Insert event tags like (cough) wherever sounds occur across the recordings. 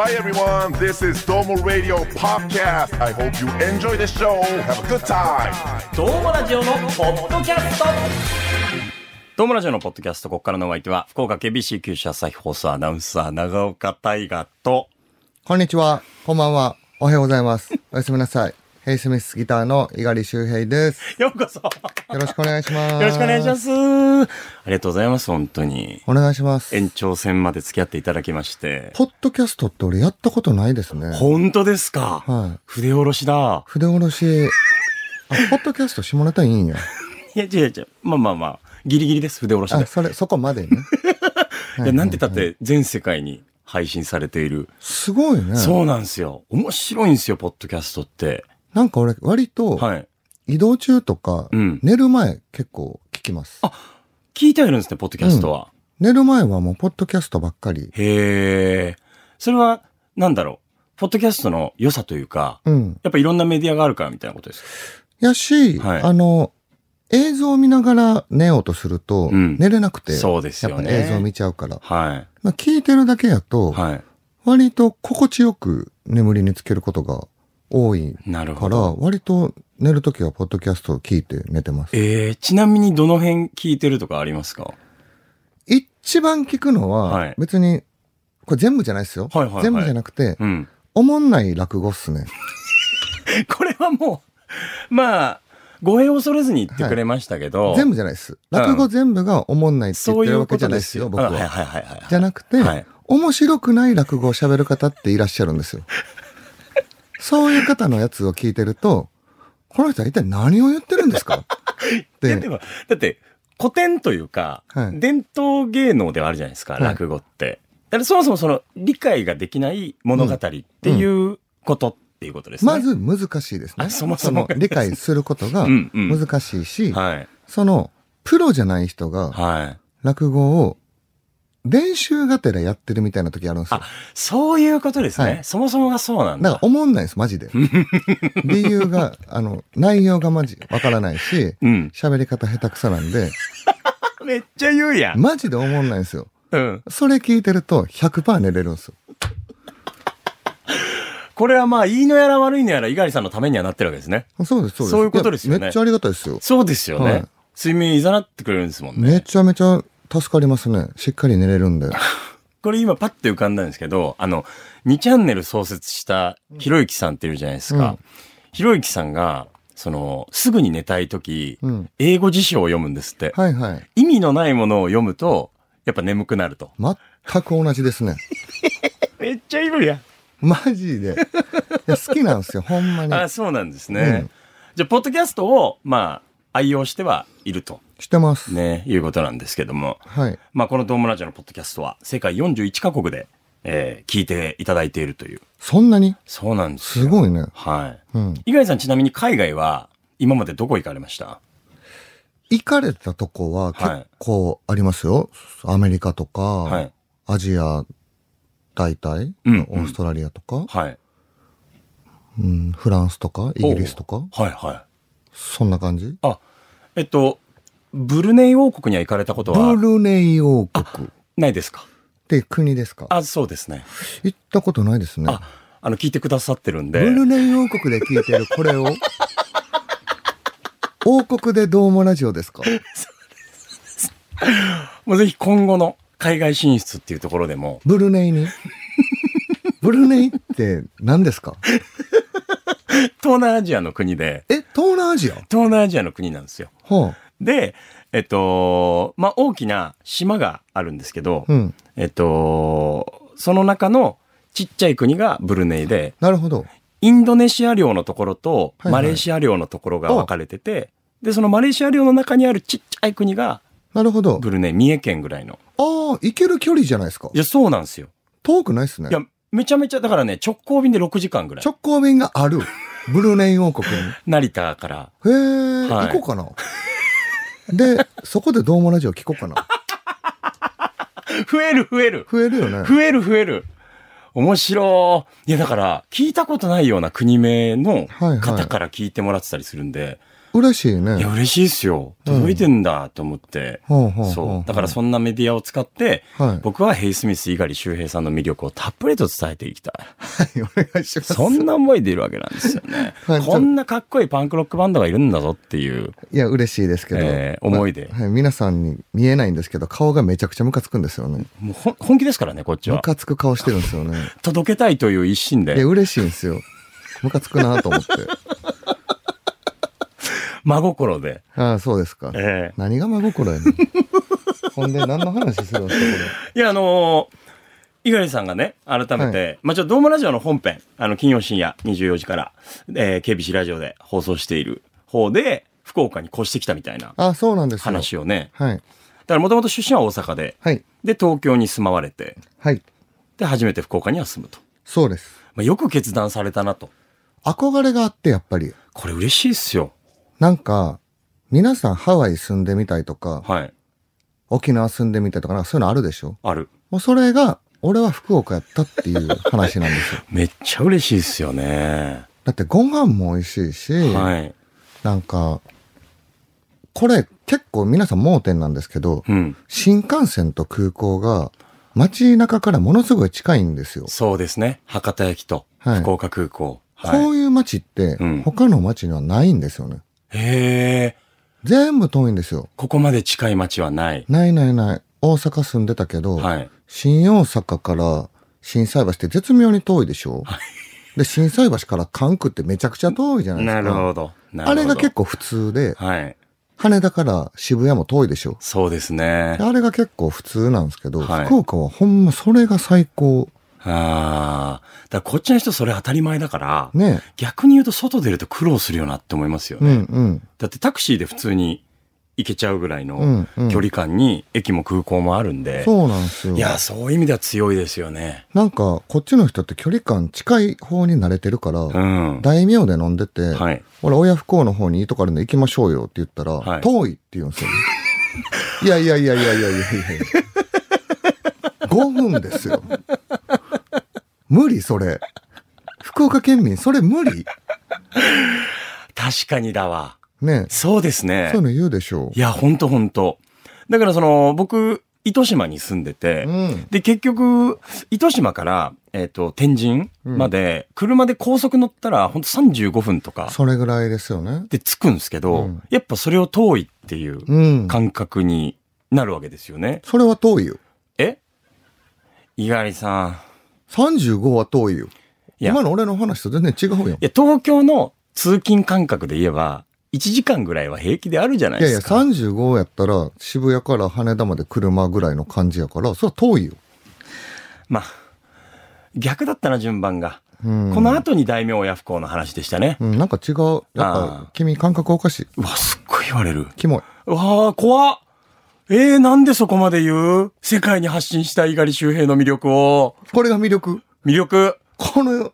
Hi everyone, this is Domo Radio Podcast. I hope you enjoy the show. Have a good time. どうもラジオのポッドキャストどうもラジオのポッドキャスト、ここからのお相手は、福岡 KBC 九州朝日放送アナウンサー、長岡大河と、こんにちは。こんばんは。おはようございます。おやすみなさい。ヘイスミスギターの猪狩周平です。ようこそよよろしくお願いします。ろしくお願いしま。すありがとうございます、本当に。お願いします。延長戦まで付き合っていただきまして。ポッドキャストって俺やったことないですね。本当ですか？はい。筆下ろしだ。筆下ろし。あ、ポッドキャスト下ネタいいんや。(laughs) いや、違う違う。まあまあまあ、ギリギリです、筆下ろしあ、で。それ、そこまでね。(laughs) いや、なんてたって全世界に配信されている。すごいね。そうなんですよ。面白いんですよ、ポッドキャストって。なんか俺、割と、はい。移動中とか、うん寝る前結構聞きます。聞いてはいるんですね、ポッドキャストは。寝る前はもうポッドキャストばっかり。へえ。それは、なんだろう。ポッドキャストの良さというか、うん。やっぱいろんなメディアがあるからみたいなことですか？やし、はいあの、映像を見ながら寝ようとすると、うん寝れなくて、そうですよねやっぱ映像見ちゃうから。はまあ聞いてるだけやと、い。はい。割と心地よく眠りにつけることが多いから。割と寝るときはポッドキャストを聞いて寝てます。えー、ちなみにどの辺聞いてるとかありますか？一番聞くのは、はい別に、これ全部じゃないですよ。はいはいはい全部じゃなくて、うん。おもんない落語っすね。(laughs) これはもう、まあ、語弊を恐れずに言ってくれましたけど、(laughs) 全部じゃないです。落語全部がおもんないって言ってるわけ。じゃないですよ、僕あはいは。はいはいはい。じゃなくて、はい面白くない落語を喋る方っていらっしゃるんですよ。(laughs) そういう方のやつを聞いてると、この人は一体何を言ってるんですか？っ (laughs) いてやでも、だって、古典というか、はい伝統芸能ではあるじゃないですか、はい落語って。だからそもそもその理解ができない物語っていうことっていうことですね。まず難しいですね。あそもそもの理解することが (laughs) うんうん難しいし、はい。そのプロじゃない人がはい。落語を練習がてらやってるみたいな時あるんですよあ。、そういうことですね。はいそもそもがそうなんだ。だから思んないです、マジで。(laughs) 理由が、あの、内容がマジわからないし、うん。喋り方下手くそなんで、(laughs) めっちゃ言うやん。マジで思んないんですよ。うん。それ聞いてると100%寝れるんですよ。(laughs) これはまあ、いいのやら悪いのやら、猪狩さんのためにはなってるわけですね。そうです、そうです。そういうことですよねやめっちゃありがたいですよ。そうですよね。はい睡眠いざなってくれるんですもんね。めちゃめちゃ助かりますね。しっかり寝れるんで。(laughs) これ今パッて浮かんだんですけど、あの、2チャンネル創設したひろゆきさんっているじゃないですか。うんひろゆきさんが、その、すぐに寝たいとき、うん英語辞書を読むんですって。はいはい。意味のないものを読むと、やっぱ眠くなると。全く同じですね。(laughs) めっちゃいるやん。マジで。いや好きなんですよ、ほんまに。あ、そうなんですね。うんじゃあ、ポッドキャストを、まあ、愛用してはいると、してます。ね、いうことなんですけども。はい。まあ、このドームラジオのポッドキャストは、世界41カ国で、えー聞いていただいているという。そんなに？そうなんですよ。すごいね。はい。うん。井貝さんちなみに海外は今までどこ行かれました？行かれたとこははい結構ありますよ。アメリカとか、はい。アジア大体、うんオーストラリアとか、はい。うん、フランスとか、イギリスとか、はいはい。そんな感じ？あ、えっと、ブルネイ王国には行かれたことブはルネイ王国。っないですか？て国ですか？あ、そうですね。行ったことないですね。あ、あの、聞いてくださってるんで。ブルネイ王国で聞いてるこれを、(laughs) 王国でどうもラジオですか？もうぜひ今後の海外進出っていうところでも、ブルネイに？(laughs) ブルネイって何ですか？東南アジアの国で、え、東南アジア？東南アジアの国なんですよ。はで、えっと、まあ、大きな島があるんですけど、あ、うん。えっと、その中のちっちゃい国がブルネイで、なるほど。インドネシア領のところとはいはいマレーシア領のところが分かれてて、で、そのマレーシア領の中にあるちっちゃい国がなるほど。ブルネイ、三重県ぐらいの。ああ、行ける距離じゃないですかい。や、そうなんですよ。遠くないっすねい。や、めちゃめちゃ、だからね、直行便で6時間ぐらい。直行便がある。ブルネイ王国に？(laughs) 成田から。へえ、はい行こうかな。で、そこでどうもラジオ聞こうかな。(laughs) 増える増える増えるよね。増える増える面白い。いや、だから、聞いたことないような国名の方から聞いてもらってたりするんで、嬉しいね。いや、嬉しいっすよ。届いてんだと思って。そうう。だからそんなメディアを使って、はい僕はヘイスミス、猪狩周平さんの魅力をたっぷりと伝えていきたい。はい、お願いします。そんな思いでいるわけなんですよね。はいこんなかっこいいパンクロックバンドがいるんだぞっていう。いや、嬉しいですけど。えー思いでまあはい、皆さんに見えないんですけど、顔がめちゃくちゃムカつくんですよね。もうほん本気ですからね、こっちは。ムカつく顔してるんですよね。(laughs) 届けたいという一心いや、で、嬉しいんですよ。ムカつくなと思って。(laughs) 真心で。ああ、そうですか。ええ何が真心やねん。(laughs) ほんで、何の話するんですか、いや、あのー猪狩さんがね、改めて、まあちょっとドームラジオの本編、あの、金曜深夜24時から、えー、KBC ラジオで放送している方で、福岡に越してきたみたいなこれ。ああ、そうなんですよ。話をね。はい。だからもともと出身は大阪で、はい。で、東京に住まわれて、はい。で、初めて福岡には住むと。そうです。まあ、よく決断されたなと。憧れがあって、やっぱり。これ嬉しいっすよ。なんか、皆さんハワイ住んでみたいとか、はい。沖縄住んでみたいとか、なんかそういうのあるでしょ？ある。もうそれが、俺は福岡やったっていう話なんですよ。(laughs) めっちゃ嬉しいっすよね。だってご飯も美味しいし、はい。なんか、これ結構皆さん盲点なんですけど、うん。新幹線と空港が街中からものすごい近いんですよ。そうですね。博多駅とはい福岡空港。こはういう街ってうん他の街にはないんですよね。い。へえ。全部遠いんですよ。ここまで近い街はない。ないないない。大阪住んでたけど、はい。新大阪から心斎橋って絶妙に遠いでしょ、で、心斎橋から関空ってめちゃくちゃ遠いじゃないですか。なるほど。なるあほどれが結構普通で、はい。羽田から渋谷も遠いでしょ？そうですね。あれが結構普通なんですけど、はい福岡はほんまそれが最高。ああ。だこっちの人それ当たり前だから、ね、逆に言うと外出ると苦労するよなって思いますよね。うんうん、だってタクシーで普通に行けちゃうぐらいの距離感に駅も空港もあるんで、うんうん、そうなんですよ。いやそういう意味では強いですよね。なんかこっちの人って距離感近い方に慣れてるから、うん、大名で飲んでて、はい、ほら親不孝の方にいいとこあるんで行きましょうよって言ったら、はい、遠いって言うんですよ、ね、いやいやいやいやいやいやいや5 (laughs) 分ですよ。無理それ。福岡県民、それ無理確かにだわ。ねそうですねそういう。の言うでしょいや、ほんとほんと。だからその、僕、糸島に住んでて、う。うん。で、結局、糸島から、えっ、と、天神まで、車で高速乗ったら、ほんと35分とかそれぐらいですよね。で着くんですけど、うんやっぱそれを遠いっていううん。感覚になるわけですよね。それは遠いよ。え？猪狩さん。35は遠いよ。いや今の俺の話と全然違うよい。や、東京の通勤感覚で言えば、1時間ぐらいは平気であるじゃないいやいや、ですか。35やったら渋谷から羽田まで車ぐらいの感じやから、それは遠いよ。まあ、逆だったな、順番が。うん。この後に大名親不孝の話でしたね。うん、なんか違う。やっあぱ、君感覚おかしい。うわ、すっごい言われる。キモい。うわあ、怖っ。えー、なんでそこまで言う？世界に発信したい猪狩周平の魅力を。これが魅力。魅力。この、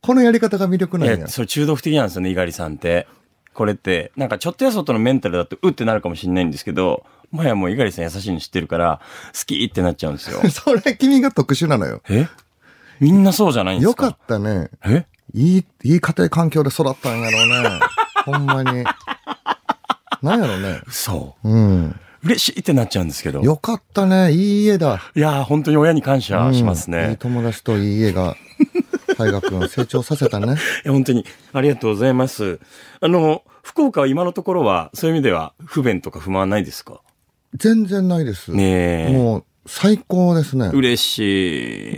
このやり方が魅力なんやいや、。それ中毒的なんですよね、猪狩さんって。これって、なんかちょっとやそっとのメンタルだと、うってなるかもしれないんですけど、もはやもう猪狩さん優しいの知ってるから、好きってなっちゃうんですよ。(laughs) それ君が特殊なのよ。え？みんなそうじゃないんですか？よかったね。え？いい、いい家庭環境で育ったんやろうね。ほんまに。(laughs) なんやろうね。嘘。うん。嬉しいってなっちゃうんですけど。よかったね。いい家だ。いやー、本当に親に感謝しますね。うんいい友達といい家が、大学を成長させたね。(laughs) いや本当にありがとうございます。あの、福岡は今のところは、そういう意味では不便とか不満ないですか？全然ないです。ねえ。もう、最高ですね。嬉し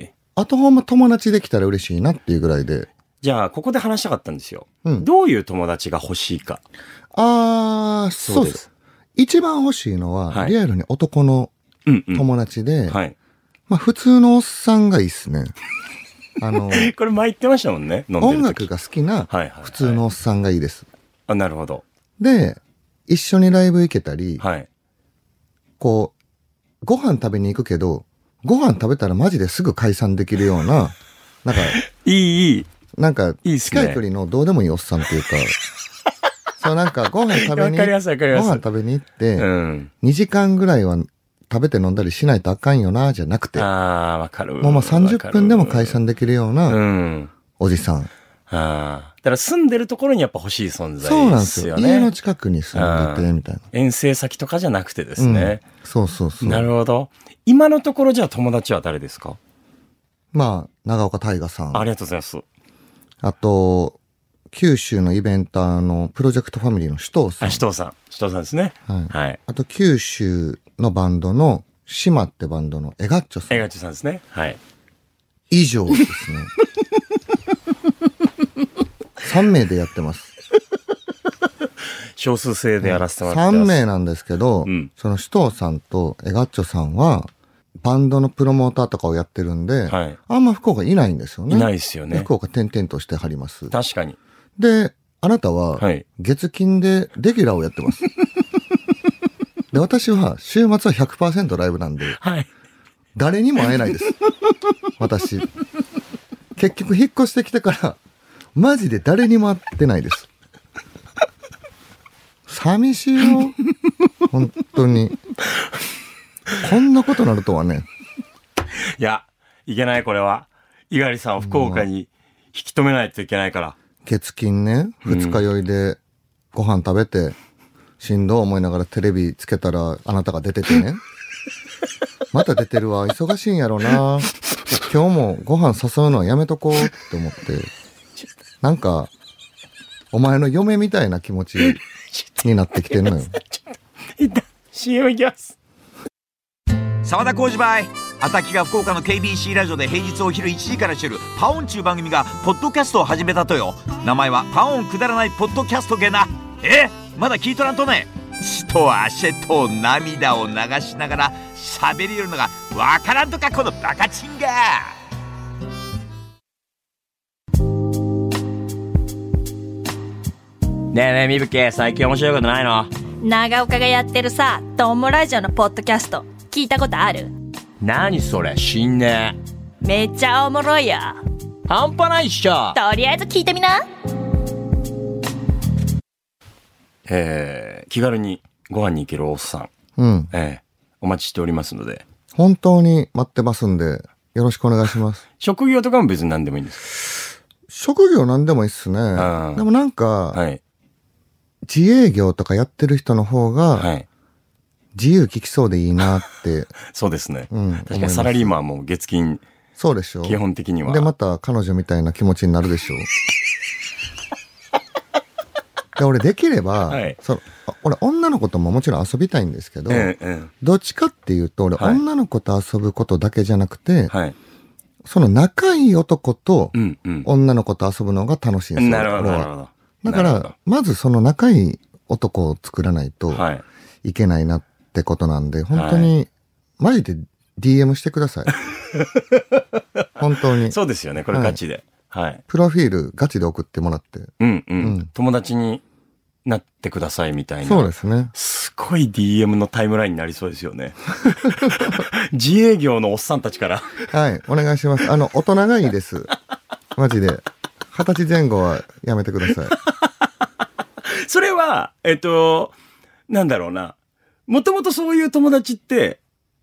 い。あとほんま友達できたら嬉しいなっていうぐらいで。じゃあ、ここで話したかったんですよ。うんどういう友達が欲しいか。あー、そうです。一番欲しいのは、はいリアルに男のうんうん。友達で、はい。まあ普通のおっさんがいいっすね。(laughs) あの、これ前言ってましたもんね。飲んでる時音楽が好きなはいはいはい普通のおっさんがいいです。あ、なるほど。で、一緒にライブ行けたり、はい。こう、ご飯食べに行くけど、ご飯食べたらマジですぐ解散できるような、(laughs) なんか、いい、いい。なんか、いいっすね近い距離のどうでもいいおっさんっていうか、そうなんかご飯食べに、ご飯食べに行って、うん。2時間ぐらいは食べて飲んだりしないとあかんよな、じゃなくて、ああ、わかる。もうまあ30分でも解散でできるようう。なんおじさん。ああ。だから住んでるところにやっぱ欲しい存在そうなんでですよ。すよね。家の近くに住んでて、みたいな。遠征先とかじゃなくてですね。うんそうそうそう。なるほど。今のところじゃあ友達は誰ですか？まあ、長岡大河さん。ありがとうございます。あと、九州のイベンターのプロジェクトファミリーの首藤さあ、ん。首藤さん。首藤さんですね。はいはい。あと、九州のバンドの、島ってバンドのエガッチョさん。江口さんですね。はい。以上ですね。(laughs) 3名でやってます。少数制でやらせてもらって3ます。名なんですけど、うんその首藤さんとエガッチョさんは、バンドのプロモーターとかをやってるんで、はいあんま福岡いないんですよね。いないですよね。福岡転々としてはります。確かに。で、あなたははい、月金でレギュラーをやってます。(laughs) で、私は週末は100%ライブなんで、はい。誰にも会えないです。私。結局引っ越してきてから、マジで誰にも会ってないです。寂しいよ。本当に。こんなことなるとはね。いや、いけないこれは。猪狩さんを福岡に引き止めないといけないから。月金ね、二日酔いでご飯食べて、しんどい思いながらテレビつけたらあなたが出ててね。(laughs) また出てるわ。忙しいんやろな。今日もご飯誘うのはやめとこうって思って。なんか、お前の嫁みたいな気持ちになってきてんのよ。いった CM いきます。沢田浩二バイアタキが福岡の KBC ラジオで平日お昼1時からしてるパオンちゅう番組がポッドキャストを始めたとよ。名前はパオンくだらないポッドキャストげなえ？まだ聞いとらんとね。血と汗と涙を流しながら喋りよるのがわからんとかこのバカチンがねえねえ、みぶけ、最近面白いことないの？長岡がやってるさ、トンモラジオのポッドキャスト、聞いたことある？何それ、死んねめっちゃおもろいよ。え。半端ないっしょとりあえず聞いてみな。えー、気軽にご飯に行けるおっさん。うん。えー、お待ちしておりますので。本当に待ってますんで、よろしくお願いします。(laughs) 職業とかも別に何でもいいんです。職業なんでもいいっすね。んでもなんか、はい。自営業とかやってる人の方が、はい。自由聞きそうでいいなって、(laughs) そうですね。うん確かにサラリーマンも月金、そうでしょ基本的には。で、また彼女みたいな気持ちになるでしょう。(laughs) で、俺できれば、はいそのあ俺女の子とももちろん遊びたいんですけど、えええどっちかっていうと、俺、はい女の子と遊ぶことだけじゃなくてえ、はい。その仲いい男とうんうん。女の子と遊ぶのが楽しいんですよ。なるほど、るほど。だから、まずその仲いい男を作らないとどはい。いけないなってことなんで、本当に、マジで DM してください。(laughs) 本当に。そうですよね、これガチで。はい。プロフィールガチで送ってもらって。うんうん。うん友達になってくださいみたいな。そうですね。すごい DM のタイムラインになりそうですよね。(laughs) 自営業のおっさんたちから。はい、お願いします。あの、大人がいいです。(laughs) マジで。二十歳前後はやめてください。それは、えっと、なんだろうな。もともとそういう友達って、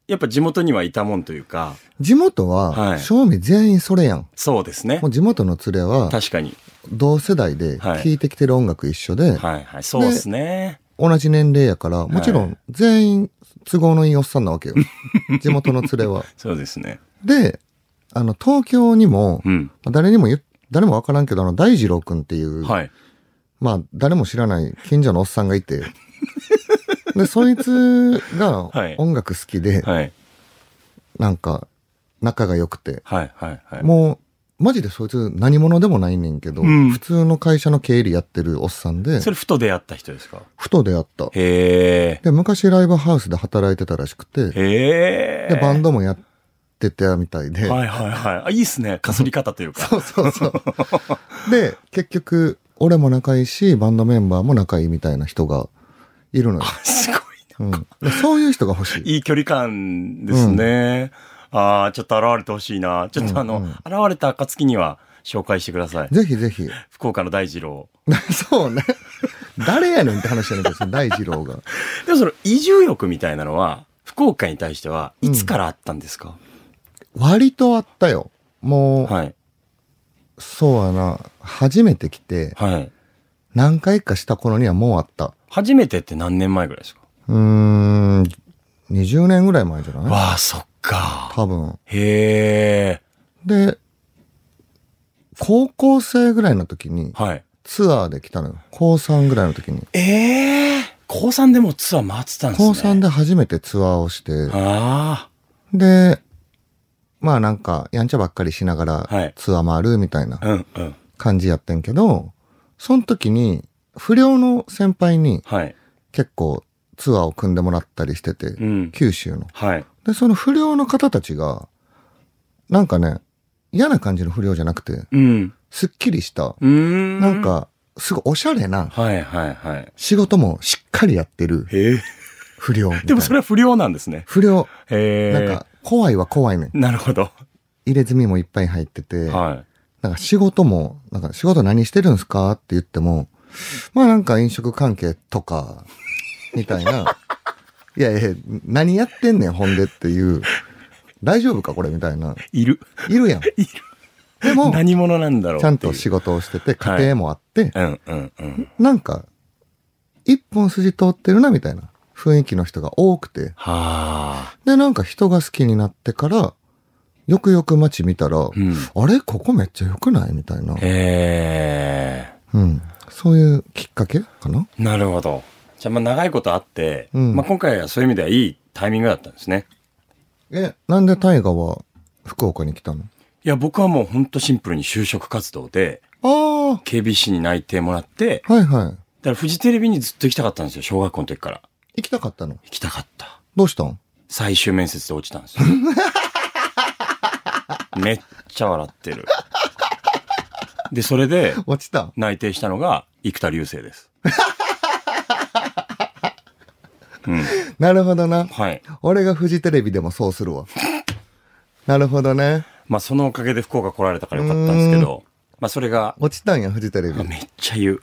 やっぱ地元にはいたもんというか、地元はは、い正味全員それやん。そうですねも。う地元の連れは、確かに。同世代ではい聴いてきてる音楽一緒で、はいはい。そうですね。同じ年齢やから、もちろん全員都合のいいおっさんなわけよ。(laughs) 地元の連れは。そうですね。で、あの、東京にも、うん。誰にも言っ誰もわからんけど、あの、大二郎くんっていう、はい。まあ、誰も知らない近所のおっさんがいて、(laughs) で、そいつがはい音楽好きで、はい。なんか、仲が良くて、はいはいはい。もう、マジでそいつ何者でもないねんけど、うん普通の会社の経理やってるおっさんでそ、れふと出会った人ですか？ふと出会った。へで、昔ライブハウスで働いてたらしくて、え。へえ。で、バンドもやってたみたいで、はいはいはい。あ、いいっすね。かすり方というか。そうそうそう。で、結局、俺も仲いいし、バンドメンバーも仲いいみたいな人がいるのよ。すごいうん、でそういう人が欲しい。いい距離感ですね。ああ、ちょっと現れてほしいな。ちょっとあの、うんうん現れた暁には紹介してください。ぜひぜひ。福岡の大二郎。(laughs) そうね。誰やねんって話じゃないけどその大二郎が。(laughs) でもその移住欲みたいなのは、福岡に対してはいつからあったんですか、割とあったよ。もう、はい。そうやな。初めて来て、はい。何回かした頃にはもうあった。初めてって何年前ぐらいですか？うーん、20年ぐらい前じゃない？わあ、そっか。多分。へえ。で、高校生ぐらいの時にはい。ツアーで来たのよ。高3ぐらいの時に。ええ高3でもうツアー回ってたんですね。高3で初めてツアーをして、あで、まあなんか、やんちゃばっかりしながはいらツアー回るみたいなあ。うんうん。感じやってんけど、その時に、不良の先輩にはい。結構ツアーを組んでもらったりしてて、うん。九州の。はい。で、その不良の方たちが、なんかね、嫌な感じの不良じゃなくて、うん。すっきりした、ん。なん。か、すごいおしゃれなはいはいはい。仕事もしっかりやってる。不良。(laughs) でもそれは不良なんですね。不良。なんか、怖いは怖いねん。なるほど。入れ墨もいっぱい入ってて、はなんか仕事も、なんか仕事何してるんすかって言っても、まあなんか飲食関係とか、みたいな。いやいや、何やってんねん、ほんでっていう。大丈夫かこれみたいな。い。いる。いるやん。(laughs) でも、何者なんだろうちゃんと仕事をしてて、家庭もあって、うんうんうん。なんか、一本筋通ってるな、みたいな雰囲気の人が多くて。はあ。で、なんか人が好きになってから、よくよく街見たら、うん。あれ？ここめっちゃ良くない？みたいな。へえ。うん。そういうきっかけかな？なるほど。じゃあまあ長いことあって、うんまあ今回はそういう意味ではいいタイミングだったんですね。え、なんで大河は福岡に来たの？いや、僕はもうほんとシンプルに就職活動で、ああ、KBC に内定もらって、はいはい。だからフジテレビにずっと行きたかったんですよ、小学校の時から。行きたかったの？行きたかった。どうしたん？最終面接で落ちたんですよ。(laughs) めっちゃ笑ってる。で、それで落ちた？内定したのが生田流星です。うん。なるほどな。はい。俺がフジテレビでもそうするわ。なるほどね。まあそのおかげで福岡来られたからよかったんですけど、まあそれが、落ちたんや、フジテレビ。めっちゃ言う。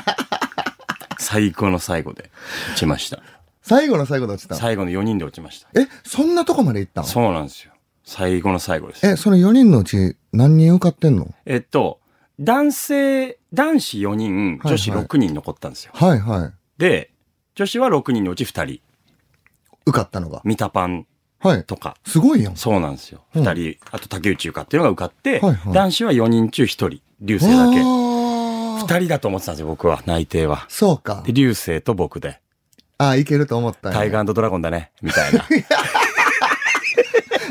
(laughs) 最後の最後で落ちました。最後の最後で落ちたん？最後の4人で落ちました。え、そんなとこまで行ったん？そうなんですよ。最後の最後です。え、その4人のうち何人受かってんの？えっと、男性、男子4人、女子6人残ったんですよ。はいはい。で、女子は6人のうち2人。受かったのが。ミタパンはい。とか。すごいやん。そうなんですよ。うん2人、あと竹内優香っていうのが受かって、はいはい男子は4人中1人。流星だけ。あ2ー人だと思ってたんですよ、僕は。内定は。そうかで、。流星と僕で。あ、いけると思ったんやタイガードラゴンだね、みたいな。(laughs)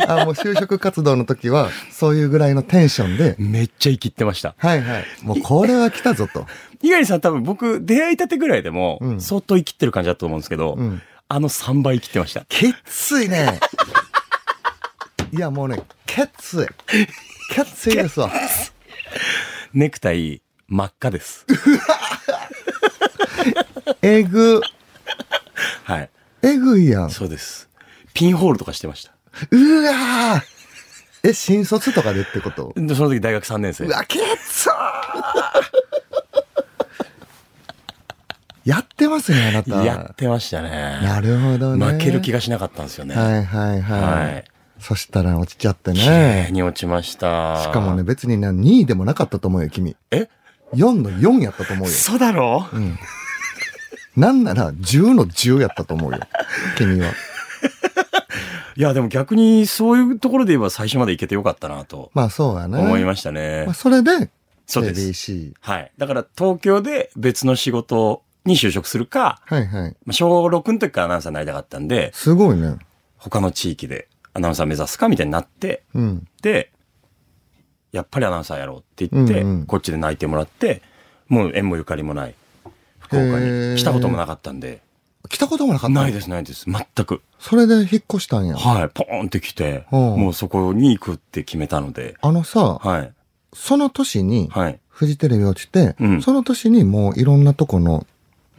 あ、もう就職活動の時は、そういうぐらいのテンションで、めっちゃ生きってました。はいはい。もうこれは来たぞと。猪狩さん多分僕、出会いたてぐらいでも、うん相当生きってる感じだと思うんですけど、うん。あの3倍生きってました。きついね。(laughs) いや、もうね、きつい。きついですわ。ネクタイ、真っ赤です。(laughs) えぐ、はい。えぐいやん。そうです。ピンホールとかしてました。うわーえ、新卒とかでってこと？でその時大学3年生う。わ、きつーやってますね、あなた。やってましたね。なるほどね。負ける気がしなかったんですよね。はいはいはい。はいそしたら落ちちゃって綺麗ね。に落ちました。しかもね、、別にね、2位でもなかったと思うよ、君。え？4の4やったと思うよ。そうだろ？うん。なんなら10の10やったと思うよ。君は。いや、でも逆にそういうところで言えば最初まで行けてよかったなとまあそうやね。思いましたねまあ、。それで、そうです。はい。だから東京で別の仕事に就職するか、はいはい。まあ小6の時からアナウンサーになりたかったんで、すごいね。他の地域でアナウンサー目指すかみたいになって、うん。で、やっぱりアナウンサーやろうって言って、うんうんこっちで内定もらって、もう縁もゆかりもない福岡に来たこともなかったんで、来たこともなかった？ないですないです。全く。それで引っ越したんや。はい。ポーンって来て、うんもうそこに行くって決めたので、あのさ、はい。その年に、はい。フジテレビ落ちて、うんその年にもういろんなとこの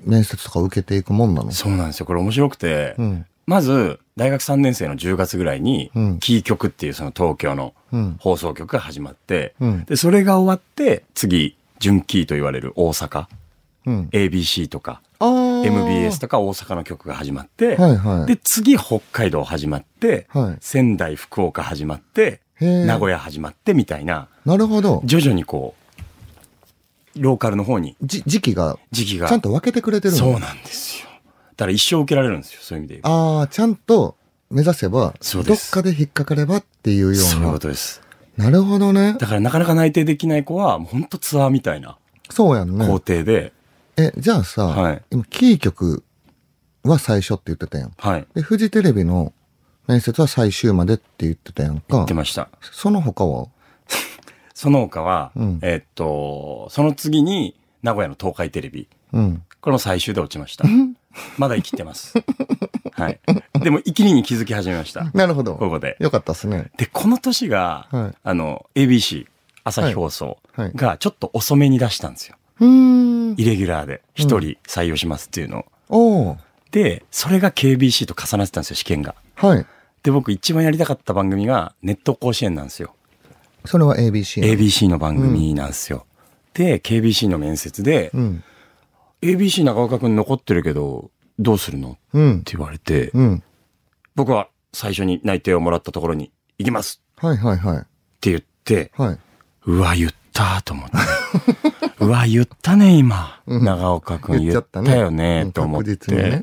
面接とか受けていくもんなの？そうなんですよ。これ面白くて、うん。まず、大学3年生の10月ぐらいに、うんキー局っていうその東京のうん。放送局が始まって、うん。で、それが終わって、次、準キーと言われる大阪、うん。ABC とか、あー MBS とか大阪の局が始まって、はいはい。で、次北海道始まって、はい。仙台、福岡始まって。名古屋始まってみたいな、なるほど。徐々にこう、ローカルの方にじ、時期が、時期が。ちゃんと分けてくれてるの？そうなんですよ。だから一生受けられるんですよ、そういう意味で。ああ、ちゃんと目指せば、どっそうですかで引っかかればっていうよそういうこうな。とです。なるほどね。だからなかなか内定できない子は、もう本当ツアーみたいなそうやんね工。程で、え、じゃあさ、はい今、キー局は最初って言ってたやん。はい。で、フジテレビの面接は最終までって言ってたやんか言って。ました。その他は？(laughs) その他は、うんえーっと、その次に、名古屋の東海テレビ。うん。これも最終で落ちました。まだ生きてます。はい。でも、生きりに気づき始めました。なるほど。ここで。よかったっすね。で、この年が、はいあの、ABC、朝日放送がちょっと遅めに出したんですよ。イレギュラーで一人採用しますっていうのを。で、それが KBC と重なってたんですよ、試験が。はい。で、僕一番やりたかった番組がネット甲子園なんですよ。それは ABC なの ABC の番組なんですよ。で、KBC の面接で、うん。ABC 長岡くん残ってるけど、どうするの？っうん。て言われて、うん。僕は最初に内定をもらったところに行きますはいはいはい。って言って、はい。うわ、言ったと思って。(laughs) うわ、言ったね、今。うん長岡くん言ったよね、うんと思ってね。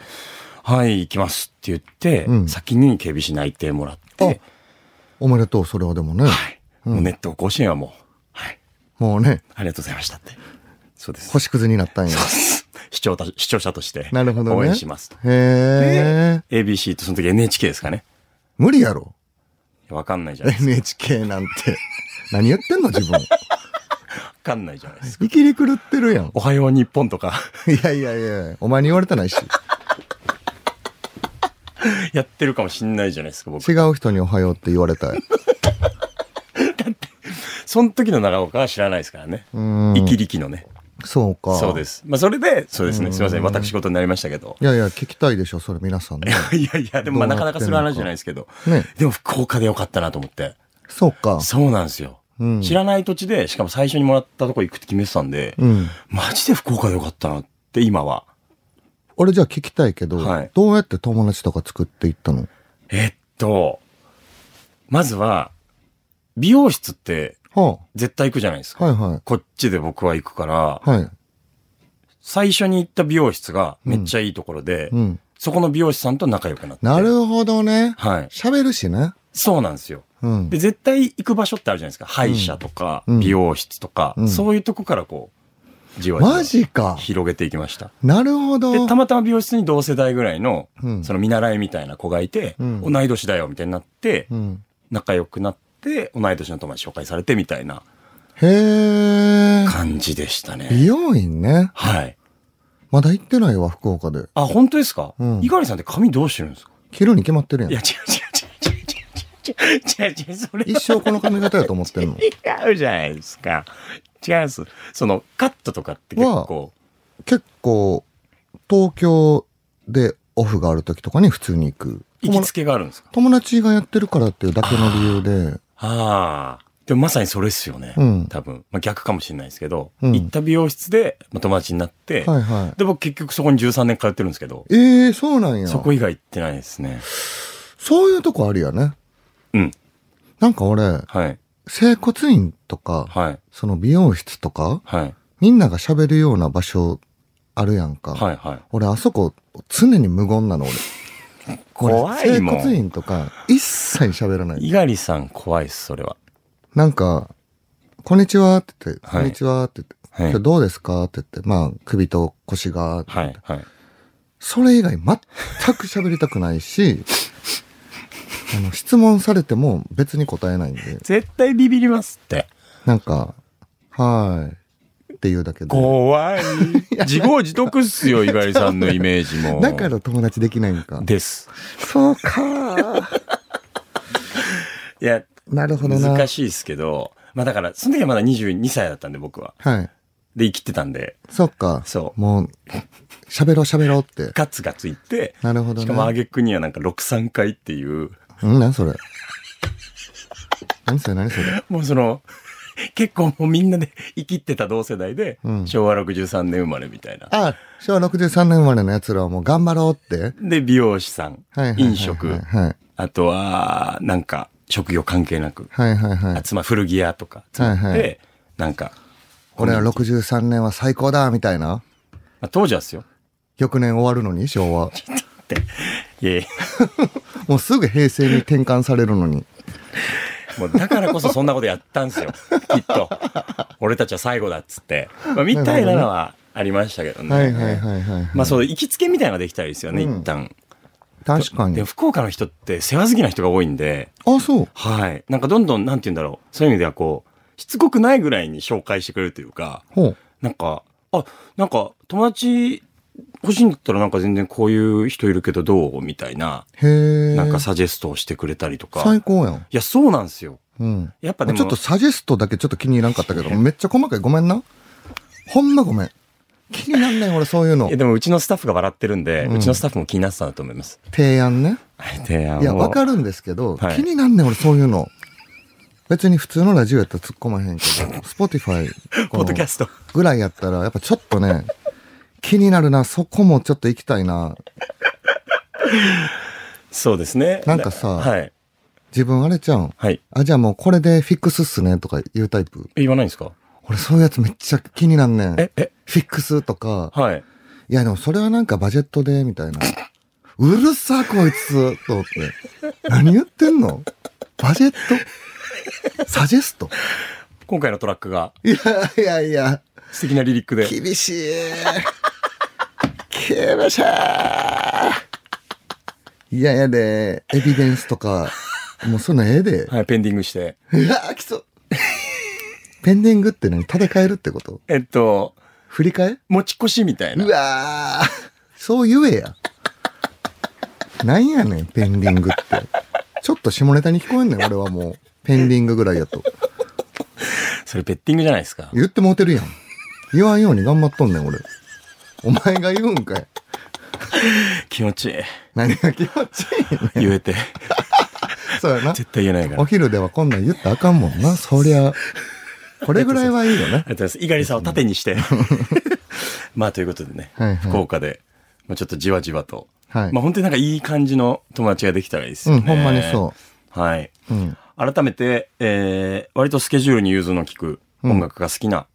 はい、行きますって言って、うん先に KBC 内定もらって、おめでとう、それはでもね。はい。もうネット甲子園はもう、はい。もうね、ありがとうございましたって。そうです。星屑になったんや。視聴者視聴者としてなるほどね。応援しますと。へえ。ABC とその時 NHK ですかね。無理やろ。わかんないじゃないですか。NHK なんて。何言ってんの自分。わかんないじゃないですか。生きり狂ってるやん。おはよう日本とかいやいやいや、お前に言われてないし。(laughs) やってるかもしんないじゃないですか、僕。違う人におはようって言われたい。(laughs) その時の長岡は知らないですからね。うーん生き力のね。そうか。そうです。まあ、それで、そうですね。すいません。私事になりましたけど。いやいや、聞きたいでしょ、それ皆さんね。(laughs) いやいや、でもまあなかなかする話じゃないですけど。ね。でも福岡でよかったなと思って。そうか。そうなんですよ。うん知らない土地で、しかも最初にもらったとこ行くって決めてたんで、うん。マジで福岡でよかったなって今は。俺じゃあ聞きたいけど、はいどうやって友達とか作っていったの？えっと、まずは、美容室っては絶対行くじゃないですあ、か。はいはい。こっちで僕は行くから、はい。最初に行った美容室がめっちゃいいところで、うん。そこの美容師さんと仲良くなって。なるほどね。はい。喋るしね。そうなんですよ。うんで、。絶対行く場所ってあるじゃないですか。歯医者とか、うん美容室とか、うんそういうとこからこう、じわじわマジか。広げていきました。なるほど。で、たまたま美容室に同世代ぐらいの、うんその見習いみたいな子がいて、うん同い年だよ、みたいになって、うん。仲良くなって、同い年の友達紹介されてみたいなへえ。感じでしたね。美容院ね。はい。まだ行ってないわ、福岡で。あ、本当ですか？うん猪狩さんって髪どうしてるんですか？切るに決まってるやんいや、。違う違うそれ一生この髪型やと思ってんの？違うじゃないですか。違います。その、カットとかって結構、結構、東京でオフがある時とかに普通に行く。友行きつけがあるんですか？友達がやってるからっていうだけの理由で、ああ。でもまさにそれっすよね。うん多分。まあ、逆かもしれないですけど、うん行った美容室で、まあ、友達になって、はいはで、僕結局そこに13年通ってるんですけど、い。ええそうなんや。そこ以外行ってないですね。そういうとこあるやね。うん。なんか俺、はい。整骨院とか、はい。その美容室とか、はい。みんなが喋るような場所あるやんか。はい。はい。俺、あそこ、常に無言なの、俺。(laughs) 怖いもん俺整骨院とか、一切喋らない。猪狩さん怖いっす、それは。なんか、こんにちはって言って、はいこんにちはって言って、はい今日どうですかって言って、まあ、首と腰が、はい。はい。それ以外全く喋りたくないし、あの、質問されても別に答えないんで、絶対ビビりますって。なんか、はーい。っていうだけで。怖い。(laughs) 自業自得っすよ、猪狩さんのイメージも。(laughs) だから友達できないんか。です。そうか。(laughs) いや、なるほどな。難しいですけど、まあだから、その時はまだ22歳だったんで、僕は。はい。で、生きてたんで、そっか。そうもう、喋ろう喋ろうって。ガツガツいって、なるほどね。しかも、挙句にはなんか6、3回っていう、うん、何それ？何それ？何それ？もうその、結構もうみんなで (laughs) 生きってた同世代で、うん昭和63年生まれみたいな。あ、昭和63年生まれの奴らはもう頑張ろうって？で、美容師さん、はいはいはいはい。飲食、はい。あとは、なんか、職業関係なく、はいはいはい。あつまり古着屋とか集まって、はいはいなんか、俺は63年は最高だみたいな？まあ、当時はですよ。翌年終わるのに、昭和。(laughs) って、いえ (laughs) もうすぐ平成に転換されるのに。もうだからこそそんなことやったんですよ。(laughs) きっと。俺たちは最後だっつって。まあ、みたいなのはありましたけどね。はいはいはいはい。まあそう、行きつけみたいなのができたらいいですよね、うん一旦。確かにで、。福岡の人って世話好きな人が多いんで、あ、そう。はい。なんかどんどん、なんて言うんだろう。そういう意味ではこう、しつこくないぐらいに紹介してくれるというか、ほう。なんか、あ、なんか友達欲しいんだったらなんか全然こういう人いるけどどうみたいな、へえ。なんかサジェストをしてくれたりとか。い最高やん。や、そうなんですよ。うん。やっぱでも、ちょっとサジェストだけちょっと気に入らんかったけど、めっちゃ細かい。ごめんな。ほんまごめん。気になんねん、俺そういうのいや。でもうちのスタッフが笑ってるんで、ううんちのスタッフも気になってたんだと思います。提案ね。提案を。いや、わかるんですけど、はい気になんねん、俺そういうの。別に普通のラジオやったら突っ込まへんけど、 Spotify ポッドキャスト。ぐらいやったら、やっぱちょっとね、気になるな、そこもちょっと行きたいな。そうですね。なんかさはい。自分あれちゃうん？はい。あ、じゃあもうこれでフィックスっすねとか言うタイプ？え言わないんですか？俺そういうやつめっちゃ気になんねん。え、え、フィックスとか。はい。いやでもそれはなんかバジェットで、みたいな。うるさ、こいつと思って。何言ってんの？バジェット？サジェスト？今回のトラックがいやいやいや、素敵なリリックで。厳しい。厳しい。いやいやで、エビデンスとか、もうそんなんええで。(laughs) はい、ペンディングして。うわー、きそう。ペンディングって何立て替えるってこと？えっと、振り替え持ち越しみたいうな。わー、そう言えや。なんやねん、ペンディングって。ちょっと下ネタに聞こえんねん、俺はもう。ペンディングぐらいやと。(laughs) それペッティングじゃないですか。言ってもうてるやん。言わんように頑張っとんねん、俺。お前が言うんかい。気持ちいい。何が気持ちいいねん。言えて。(laughs) そうやな。絶対言えないから。お昼ではこんなん言ったらあかんもんな、そりゃ。これぐらいはいいよねあ。りがとうございます。猪狩さんを盾にして。まあ、ということでね、はいはい福岡で、まあ、ちょっとじわじわと、はいまあ、本当になんかいい感じの友達ができたらいいですよね。うん、ほんまにそはい。う。うん。改めて、えー、割とスケジュールに融通の利く音楽が好きな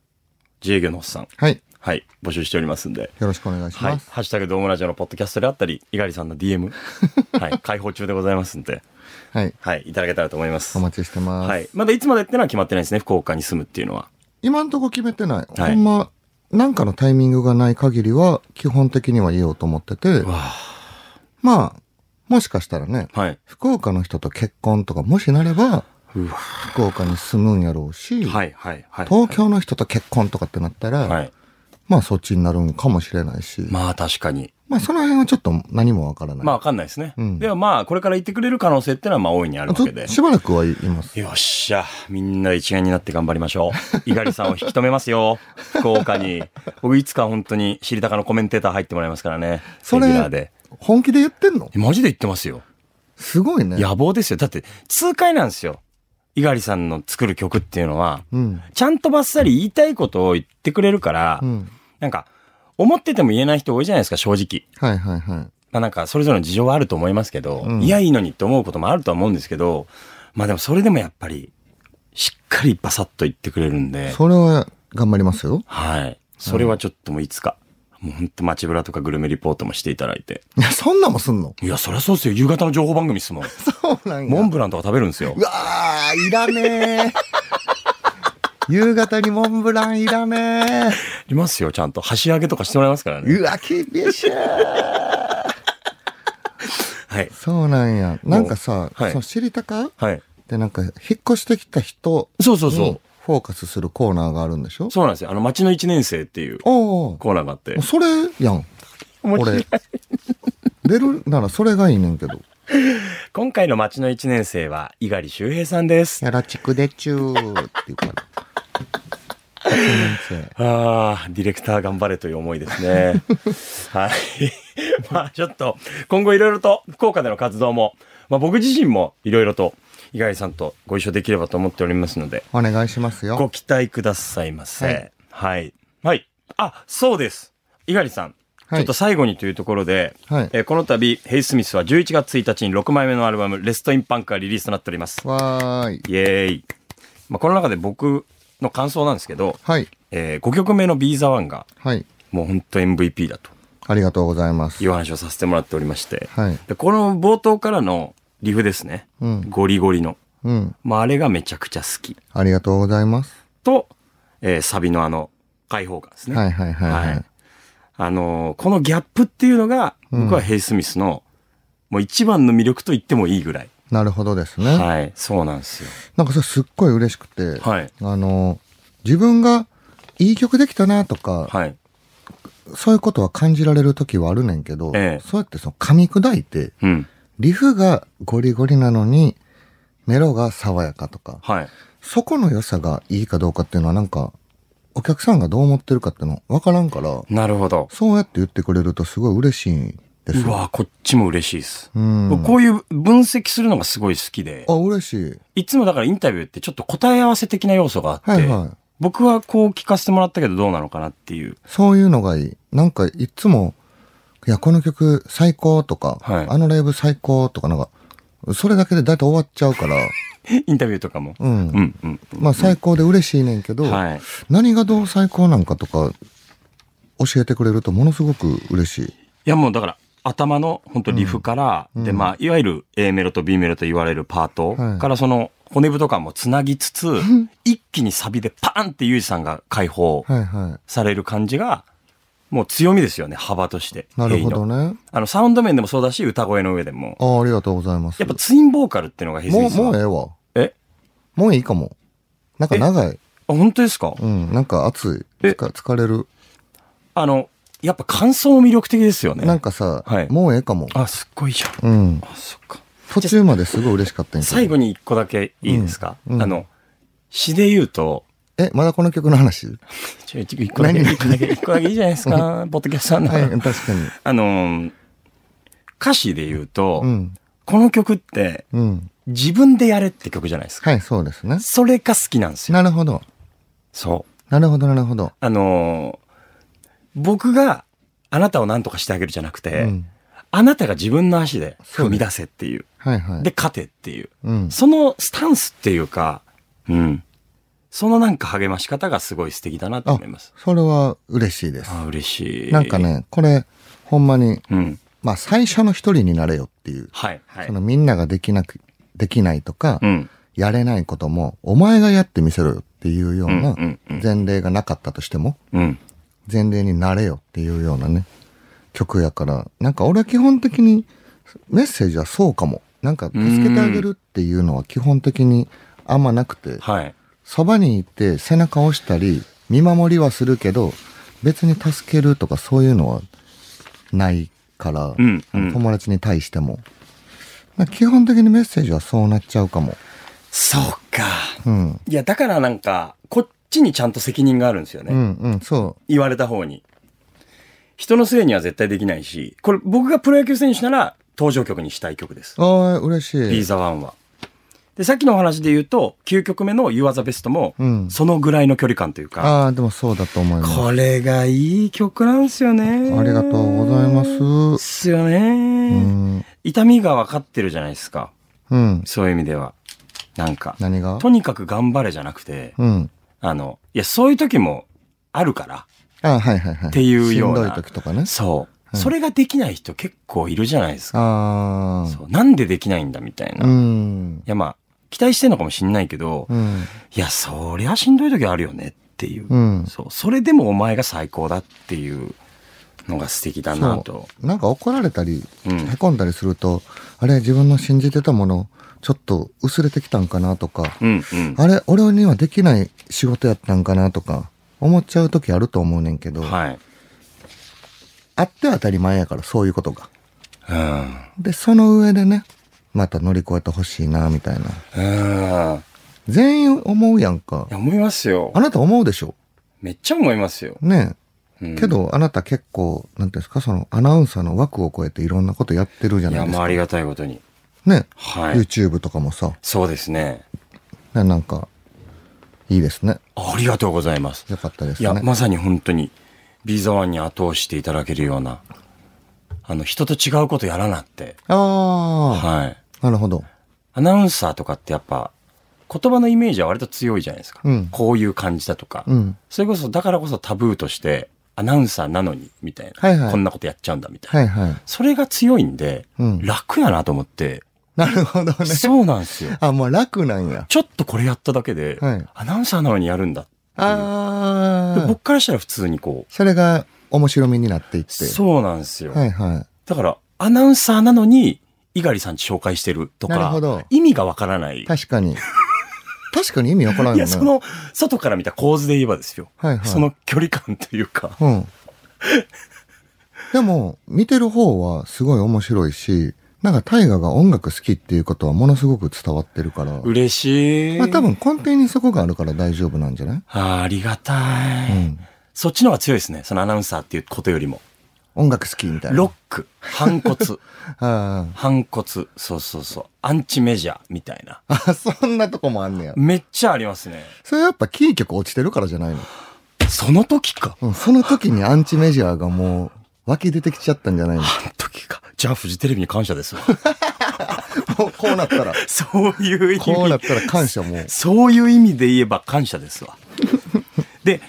自営業のおっさん、はい。はい、募集しておりますんで、よろしくお願いしはい。ます。ハッシュタグドームラジオのポッドキャストであったり、猪狩さんの DM、(laughs) はい、開放中でございますんで、はい。はい、いただけたらと思います。お待ちしてます。はい。まだいつまでってのは決まってないですね、福岡に住むっていうのは。今んとこ決めてない。はいほんま、なんかのタイミングがない限りは、基本的には言おうと思ってて、わまあ、もしかしたらね、はい。福岡の人と結婚とかもしなれば、福岡に住むんやろうし、はい、はい、はい。東京の人と結婚とかってなったら、はい。まあそっちになるんかもしれないし、まあ確かに。まあその辺はちょっと何もわからない。まあわかんないですね。うんでもまあ、これから言ってくれる可能性っていうのはまあ大いにあるわけで。しばらくはいます。よっしゃ。みんなで一丸になって頑張りましょう。猪狩さんを引き止めますよ。(laughs) 福岡に。僕いつか本当に知りたかのコメンテーター入ってもらいますからね。それレギュラーで。本気で言ってんの？えマジで言ってますよ。すごいね。野望ですよ。だって、痛快なんですよ。猪狩さんの作る曲っていうのは、うん。ちゃんとバッサリ言いたいことを言ってくれるから、うん。なんか、思ってても言えない人多いじゃないですか、正直。はいはいはい。まあなんか、それぞれの事情はあると思いますけど、うんいや、いいのにって思うこともあるとは思うんですけど、まあでもそれでもやっぱり、しっかりバサッと言ってくれるんで、それは頑張りますよ。はい。それはちょっともういつか、もうほんと街ブラとかグルメリポートもしていただいて。いや、そんなもんすんの？いや、そりゃそうですよ。夕方の情報番組っすもん。(laughs) そうなんモンブランとか食べるんですよう。わー、いらねー。(laughs) 夕方にモンブランいらねー。いますよ、ちゃんと。箸上げとかしてもらいますからね。うわ、厳しい。(laughs) はい。そうなんや。なんかさ、はいその知りたか？はい。でなんか、引っ越してきた人そうそうそうに。フォーカスするコーナーがあるんでしょ？そうなんですよ。あの、町の一年生っていう。コーナーがあって。それやん。俺。(laughs) 出るならそれがいいねんけど。今回の町の一年生は、猪狩周平さんです。やらちくでちゅーって言うから。(laughs) ああ、ディレクター頑張れという思いですね。(laughs) はい。まあちょっと、今後いろいろと福岡での活動も、まあ僕自身もいろいろと、猪狩さんとご一緒できればと思っておりますので、お願いしますよ。ご期待くださいませ。はい。はい。はい。あ、そうです。猪狩さん。はいちょっと最後にというところで、はいえーこの度、ヘイスミスは11月1日に6枚目のアルバム、レストインパンクがリリースとなっております。わーい。イエーイ。まあ、この中で僕の感想なんですけど、はい。え5曲目の Be the One が、はい。もう本当 MVP だとありがとうございますい。う話をさせてもらっておりまして、はい。でこの冒頭からのリフですね、うんゴリゴリの。うん。まあ、あれがめちゃくちゃ好き。ありがとうございます。と、えーサビのあの、開放感ですね。はいはいはいはいあのーこのギャップっていうのが、僕はヘイスミスの、もう一番の魅力と言ってもいいぐらい。なるほどですね。はい、そうなんですよ。なんかそれすっごい嬉しくて、はいあの、自分がいい曲できたなとか、はい。そういうことは感じられる時はあるねんけど、ええそうやってその噛み砕いて、うん。リフがゴリゴリなのに、メロが爽やかとか、はい。そこの良さがいいかどうかっていうのはなんか、お客さんがどう思ってるかっていうの分からんから、なるほど。そうやって言ってくれるとすごい嬉しいんですよ。うわこっちも嬉しいです。うん。僕こういう分析するのがすごい好きであ、、嬉しい。いつもだからインタビューってちょっと答え合わせ的な要素があって、はいはい。僕はこう聞かせてもらったけどどうなのかなっていう。そういうのがいい。なんかいつも、いや、この曲最高とか、はいあのライブ最高とかなんか、それだけで大体終わっちゃうから、(laughs) インタビューとかも。うん。うん、うん。まあ最高で嬉しいねんけど、はい。何がどう最高なんかとか教えてくれるとものすごく嬉しい。いやもうだから頭の本当リフから、でまあいわゆる A メロと B メロと言われるパートはいからその骨太感もつなぎつつ、(laughs) 一気にサビでパーンってユージさんが解放はいはされる感じが、もう強みですよね、幅として。い。なるほどね。あの、サウンド面でもそうだし、歌声の上でも。ああ、ありがとうございます。やっぱツインボーカルっていうのがヘイスもう、もうええわ。え？もういいかも。なんか長い。あ、本当ですか？うん。なんか熱い。疲れる。あの、やっぱ感想も魅力的ですよね。なんかさ、はいもうええかも。あ、すっごいじゃん。うん。あ、そっか。途中まですごい嬉しかったんやけど最後に一個だけいいですか、うんうんあの、詩で言うと、え、まだこの曲の話？(laughs) ちょ、一個だけ、何一個だけ、一個だけいいじゃないですか。(laughs) ポッドキャストなんだはい、確かに。あのー、歌詞で言うと、うん。この曲ってうん。自分でやれって曲じゃないですか。はい、そうですね。それが好きなんですよ。なるほど。そう。なるほど、なるほど。あのー僕があなたを何とかしてあげるじゃなくて、うんあなたが自分の足で踏み出せっていう。はいはい。で、勝てっていう。うん。そのスタンスっていうか、うん。そのなんか励まし方がすごい素敵だなとあ思います。、それは嬉しいです。あ嬉しい。なんか。ね、これ、ほんまに、うん。まあ最初の一人になれよっていう。はい、はいそ。のみんなができなく、できないとか、うん。やれないことも、お前がやってみせろよっていうような前例がなかったとしても、うん。前例になれよっていうようなね、曲やから、なんか俺は基本的にメッセージはそうかも。なんか助けてあげるっていうのは基本的にあんまなくて、はい。そばにいて背中を押したり、見守りはするけど、別に助けるとかそういうのはないから、うんうん友達に対しても。まあ基本的にメッセージはそうなっちゃうかも。そうか。うん。いや、だからなんか、こっちにちゃんと責任があるんですよね。うんうん、そ言われた方に。人のせいには絶対できないし、これ僕がプロ野球選手なら登場曲にしたい曲です。う。ああ、嬉しい。the One は。で、さっきのお話で言うと、9曲目の You Are the Best もうん、そのぐらいの距離感というか、ああ、でもそうだと思います。これがいい曲なんですよね。ありがとうございます。ですよね、うん。痛みが分かってるじゃないですか。うん。そういう意味では。なんか、何が？とにかく頑張れじゃなくて、うん。あの、いや、そういう時もあるから。あはいはいはい。っていうようなしんどい時とかね。そう。それができない人結構いるじゃないですか。そうなんでできないんだみたいな。ういん。や、まあ、期待してんのかもしんないけど、うん。いや、そりゃしんどい時あるよねっていう。うんそう。それでもお前が最高だっていうのが素敵だなと。なんか怒られたり、うんへこんだりすると、あれ、自分の信じてたもの、ちょっと薄れてきたんかなとか、うんうん。あれ、俺にはできない仕事やったんかなとか、思っちゃう時あると思うねんけど、はい。あって当たり前やから、そういうことが。うん。で、その上でね、また乗り越えてほしいな、みたいな。うん。全員思うやんかい。や、思いますよあ。なた思うでしょ？めっちゃ思いますよ。ねうんえ。けど、あなた結構、なんていうんですか、その、アナウンサーの枠を超えていろんなことやってるじゃいや、ないですか。もうありがたいことに。ね、はい。YouTube とかもさ、そうですね。ねなんか、いいですね。ありがとうございます。よかったですいや、ね。まさに本当に。ビーザワンに後押していただけるような、あの、人と違うことやらなって。ああ、はい。なるほど。アナウンサーとかってやっぱ、言葉のイメージは割と強いじゃないですか。うんこういう感じだとか。うん。それこそ、だからこそタブーとして、アナウンサーなのに、みたいな。はいはいこんなことやっちゃうんだ、みたいな。はいはい。それが強いんで、うん楽やなと思って。なるほどね。そうなんですよ。あ、もう楽なんや。ちょっとこれやっただけで、はいアナウンサーなのにやるんだ。ああ。で僕からしたら普通にこそれが面白みになっていっう。て。そうなんですよ。はいはい。だから、アナウンサーなのに、猪狩さんち紹介してるとかなるほど、意味がわからない。確かに。(laughs) 確かに意味わからんいね。その、外から見た構図で言えばですよ。はいはいその距離感というか。うん。でも、見てる方はすごい面白いし、なんか大河が音楽好きっていうことはものすごく伝わってるから、嬉しい。まあ多分根底にそこがあるから大丈夫なんじゃない？あーありがたい、うん。そっちの方が強いですね。そのアナウンサーっていうことよりも。音楽好きみたいな。ロック、反骨、(laughs) あ反骨、そうそうそう。アンチメジャーみたいな。あ。あ、そんなとこもあんねや。めっちゃありますね。それやっぱキー局落ちてるからじゃないの？その時か。うん、その時にアンチメジャーがもう湧き出てきちゃったんじゃないの？あの時か。じゃあフジテレビに感謝ですわ。(laughs) もうこうなったら、(laughs) そういう意味。こうなったら感謝もう。そういう意味で言えば感謝ですわ。で、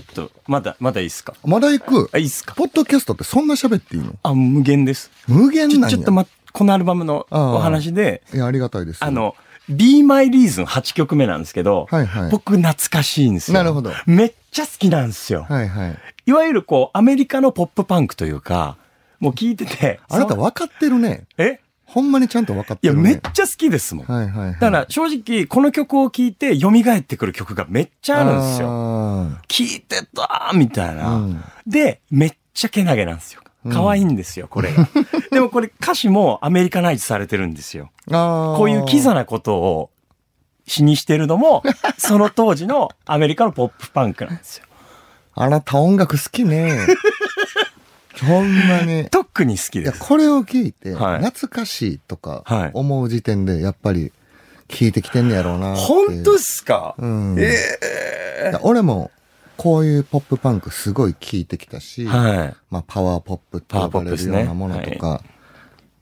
ちょっと、まだ、まだいいですか？まだ行く？あ、いいですか？ポッドキャストってそんな喋っていいの？あ、無限です。無限なんや。ちょちょっとま、このアルバムのお話で、いや、ありがたいです。あ、の、Be My Reason 8曲目なんですけど、はいはい僕懐かしいんですよ。なるほどめっちゃ好きなんですよ。はいはい。いわゆるこう、アメリカのポップパンクというか、もう聞いてて。あなた分かってるね。え？ほんまにちゃんと分かっいや、てるね。めっちゃ好きですもん。はいはいはい。だから正直、この曲を聴いて蘇ってくる曲がめっちゃあるんですよ。よ。聴いてたみたいな、うんで、めっちゃけなげなんですよ。可愛いんですよ、これが。(laughs) でもこれ歌詞もアメリカナイズされてるんですよ。こういうキザなことを詩にしてるのも、(laughs) その当時のアメリカのポップパンクなんですよ。あなた音楽好きね。ほんまに。特に好きいや、です。これを聞いて、はい懐かしいとかはい、思う時点で、やっぱり、聞いてきてんねやろうな。本当ですか、うん。えいや俺も、こういうポップパンクすごい聞いてきたし、はい。まあ、パワーポップって呼ばれるようなものとか、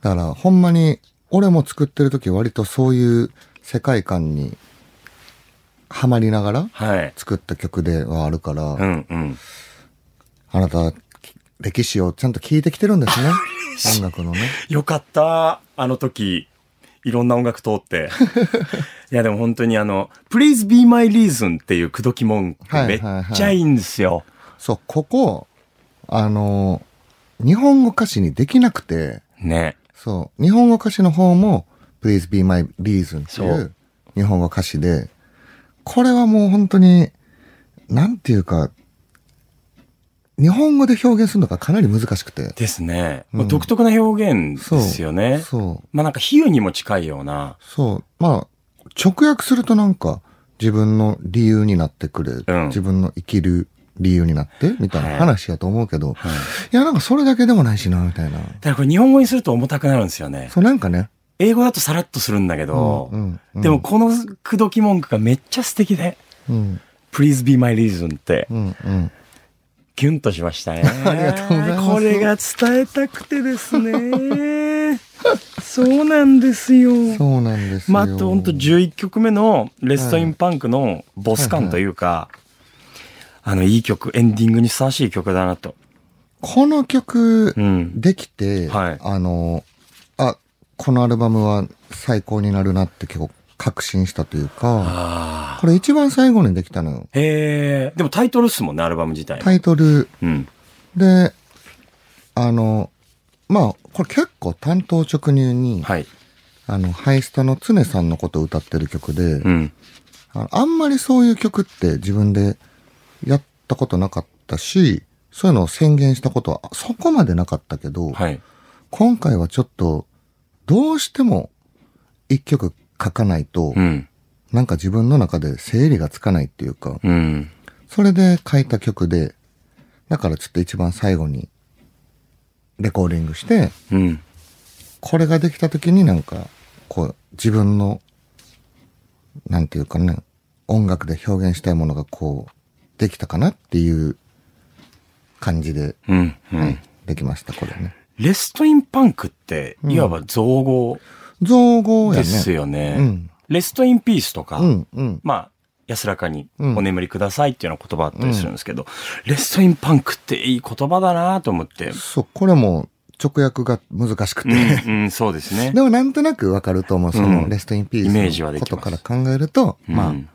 だから、ほんまに、俺も作ってる時割とそういう世界観に、ハマりながらはい。作った曲ではあるから、うんうん。あなた、歴史をちゃんと聞いてきてるんですね。音楽のね。よかった。あの時、いろんな音楽通って。(laughs) いや、でも本当にあの、Please Be My Reason っていう口説き文句めっちゃいいんですよ。そう、ここ、あの、日本語歌詞にできなくて、ね。そう、日本語歌詞の方も、Please be my reason っていう日本語歌詞で、これはもう本当に、なんていうか、日本語で表現するのがかなり難しくて。ですね。うん独特な表現ですよね。そう。まあなんか比喩にも近いような。そう。まあ、直訳するとなんか、自分の理由になってくれ、うん自分の生きる理由になって、みたいな話やと思うけど、はい。いや、なんかそれだけでもないしな、みたいな。だからこれ日本語にすると重たくなるんですよね。そう、なんかね。英語だとさらっとするんだけど、うんうんうんでもこの口説き文句がめっちゃ素敵で、うん、Please be my reason って、うん、うん。キュンとしましたね。(laughs) ありがとうございますこれが伝えたくてですね。(laughs) そうなんですよ。そうなんですよ。まあ、あと本当11曲目のレストインパンクのボス感というか、あの、いい曲、エンディングにふさわしい曲だなと。この曲うん。できて、はいあの、あ、このアルバムは最高になるなって結構確信したというか。これ一番最後にできたのよ。へえ。でもタイトルっすもんね、アルバム自体の。タイトルうん。で、あの、まあ、これ結構担当直入に、はい。あの、ハイスタの常さんのことを歌ってる曲で、うん。あんまりそういう曲って自分でやったことなかったし、そういうのを宣言したことはそこまでなかったけど、はい。今回はちょっと、どうしても一曲書かないと、うん。なんか自分の中で整理がつかないっていうか、うん。それで書いた曲で、だからちょっと一番最後にレコーディングして、うん。これができた時になんか、こう自分の、なんていうかね、音楽で表現したいものがこう、できたかなっていう感じで、うん。うん。はい、できました、これね。レストインパンクって、いわば造語造語やね。ですよね。うん。レストインピースとか、うん、うん。まあ、安らかにうんお眠りくださいっていうような言葉あったりするんですけど、レストインパンクっていい言葉だなと思って。そう、これも直訳が難しくて。うん、うん、そうですね。でもなんとなくわかると思う。その、うんレストインピースイメージはでのことから考えると、まあう、ん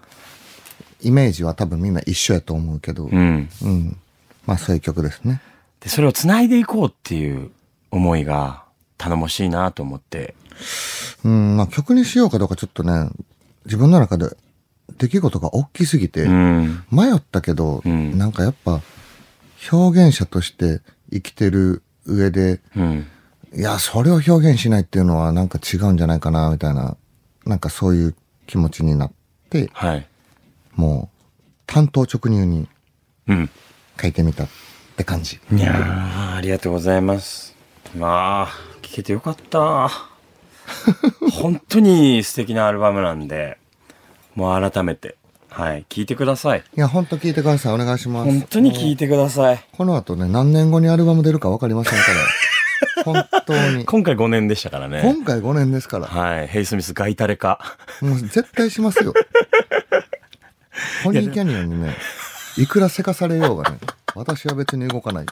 イメージは多分みんな一緒やと思うけど、うん。うん。まあそういう曲ですね。で、それを繋いでいこうっていう思いが頼もしいなと思って。うん、まあ曲にしようかどうかちょっとね、自分の中で出来事が大きすぎて、うん。迷ったけど、うんなんかやっぱ表現者として生きてる上で、うん。いや、それを表現しないっていうのはなんか違うんじゃないかな、みたいな、なんかそういう気持ちになって、はい。もう担当直入にうん。書いてみたって感じ。いやー、ありがとうございます。まあ、聞けてよかった。(laughs) 本当に素敵なアルバムなんで、もう改めて、はい、聞いてください。いや、ほんと聞いてください。お願いします。本当に聞いてください。この後ね、何年後にアルバム出るか分かりませんから。本当に。(laughs) 今回5年でしたからね。今回5年ですから。はい、ヘイスミスガイタレ化。もう絶対しますよ。ポニーキャニオンにね、いくらせかされようがね、私は別に動かない。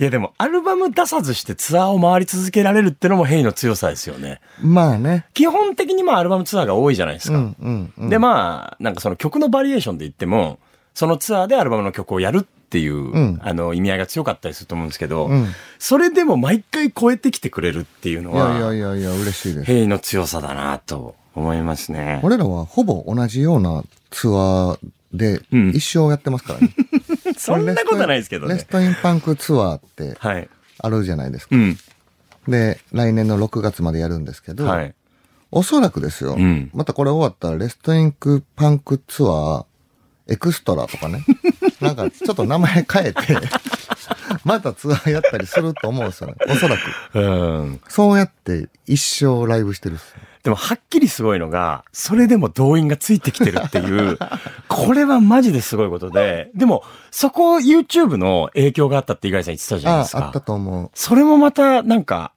いやでも、アルバム出さずしてツアーを回り続けられるってのもヘイの強さですよね。まあね。基本的にまあアルバムツアーが多いじゃないですか。うんうんうん。でまあ、なんかその曲のバリエーションで言っても、そのツアーでアルバムの曲をやるっていう、んあの意味合いが強かったりすると思うんですけど、うんそれでも毎回超えてきてくれるっていうのいやいは、やいやいや、嬉しいです。ヘイの強さだなと思いますね。俺らはほぼ同じようなツアーでうん一生やってますからね。そんなことないですけどね。レストインパンクツアーってはい。あるじゃないですか。うん。で、来年の6月までやるんですけど、はい。おそらくですよ、うんまたこれ終わったら Rest In Punk ツアーエクストラとかね。(laughs) なんかちょっと名前変えて、(laughs) またツアーやったりすると思うんですよね。おそらく。うん。そうやって一生ライブしてるっす。でもはっきりすごいのが、それでも動員がついてきてるっていう、(laughs) これはマジですごいことで、でも、そこ YouTube の影響があったって井狩さん言ってたじゃないですか。ああったと思それもまた、なんか、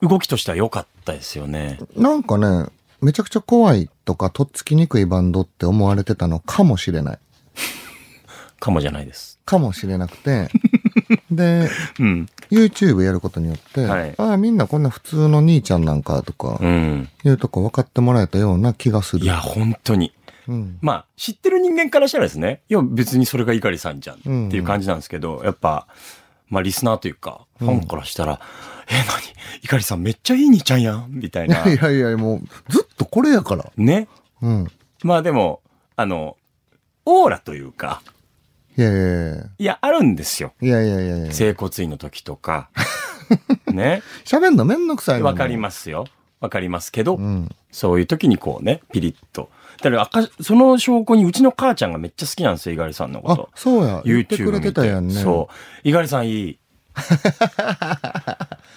動きとしては良かったですよね。う。なんかね、めちゃくちゃ怖いとかとっつきにくいバンドって思われてたのかもしれない。(laughs) かもじゃないです。かもしれなくて。(laughs) で、うん。YouTube やることによって、はいああ、みんなこんな普通の兄ちゃんなんかとか、うん。いうとこ分かってもらえたような気がする。いや、本当に。うん。まあ、知ってる人間からしたらですね、いや、別にそれが猪狩さんじゃんうんっていう感じなんですけど、やっぱ、まあ、リスナーというか、ファンからしたら、え、何？猪狩さんめっちゃいい兄ちゃんやんみたいな。いやいや、もう、ずっとこれやから。ね。うん。まあでも、あの、オーラというか、いやいやいやいや、あるんですよ。いやいやいやいや。整骨院の時とか。(laughs) ね。喋んのめんどくさいのわかりますよ。わかりますけど、うん。そういう時にこうね、ピリッと。だから赤、その証拠にうちの母ちゃんがめっちゃ好きなんですよ、猪狩さんのこあと。、そうや。言って YouTube くれ見ててたやんね。そう。猪狩さんいい。(laughs)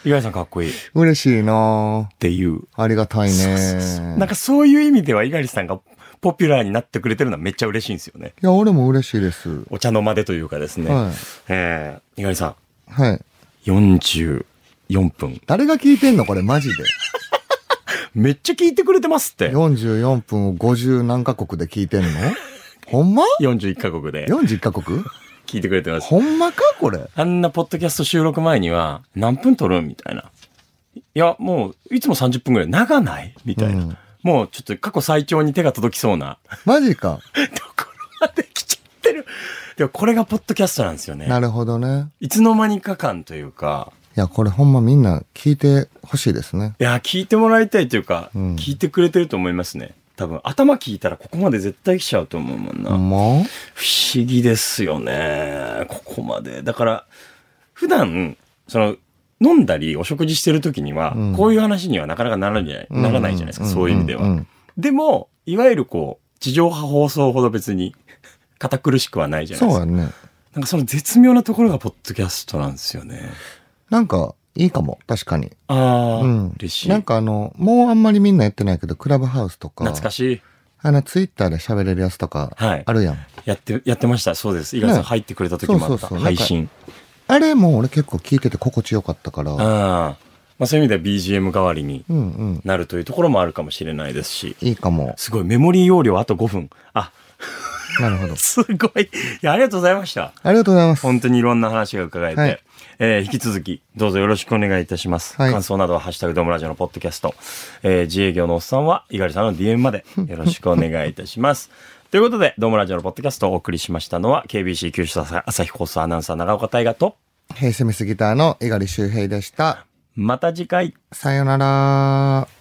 猪狩さんかっこいいっ嬉しいなていう。ありがたいね。なんかそういう意味では猪狩さんがポピュラーになってくれてるのはめっちゃ嬉しいんですよね。いや、俺も嬉しいです。お茶の間でというかですね。はい。えー、猪狩さはい。ん、44分。誰が聞いてんのこれマジで。(laughs) めっちゃ聞いてくれてますって。44分を50何カ国で聞いてんの？(laughs) ほんま？41カ国で ?41 カ国？聞いてくれてます。ほんまかこれ？あんなポッドキャスト収録前には、何分撮るみたいな。いや、もう、いつも30分ぐらい長ない？みたいな。うんもう、ちょっと過去最長に手が届きそうなマジか。(laughs) ところまで来ちゃってる。でも、これがポッドキャストなんですよね。なるほどね。いつの間にか感というか、いや、これほんまみんな聞いてほしいですね。いや、聞いてもらいたいというか、うん聞いてくれてると思いますね。多分、頭聞いたらここまで絶対来ちゃうと思うもんな。不思議ですよね。ここまで。だから、普段、その、飲んだりお食事してる時には、うんこういう話にはなかなかならないじゃならないじゃないですか、そういう意味では。でも、いわゆるこう、地上波放送ほど別に、(laughs) 堅苦しくはないじゃないですか。そうやね。なんかその絶妙なところがポッドキャストなんですよね。なんか、いいかも。確かに。ああ、うん。嬉しい。なんかあの、もうあんまりみんなやってないけど、クラブハウスとか。懐かしい。あの、ツイッターで喋れるやつとか、はいあるやん。やって、やってました。そうです。井川さんね入ってくれた時もあった。そうそうそう配信。あれも俺結構聞いてて心地よかったから、ああ。まあそういう意味では BGM 代わりにうんうん。なるというところもあるかもしれないですし。いいかも。すごい、メモリー容量あと5分。あ、なるほど。(laughs) すごい。いや、ありがとうございました。ありがとうございます。本当にいろんな話が伺えて、はいえー引き続き、どうぞよろしくお願いいたします。はい感想などは、ハッシュタグドームラジオのポッドキャスト、えー自営業のおっさんは、猪狩さんの DM までよろしくお願いいたします。ということで、ドームラジオのポッドキャストをお送りしましたのは、KBC 九州朝日放送アナウンサー長岡大河と、ヘイセミスギターの猪狩周平でした。また次回。さよなら。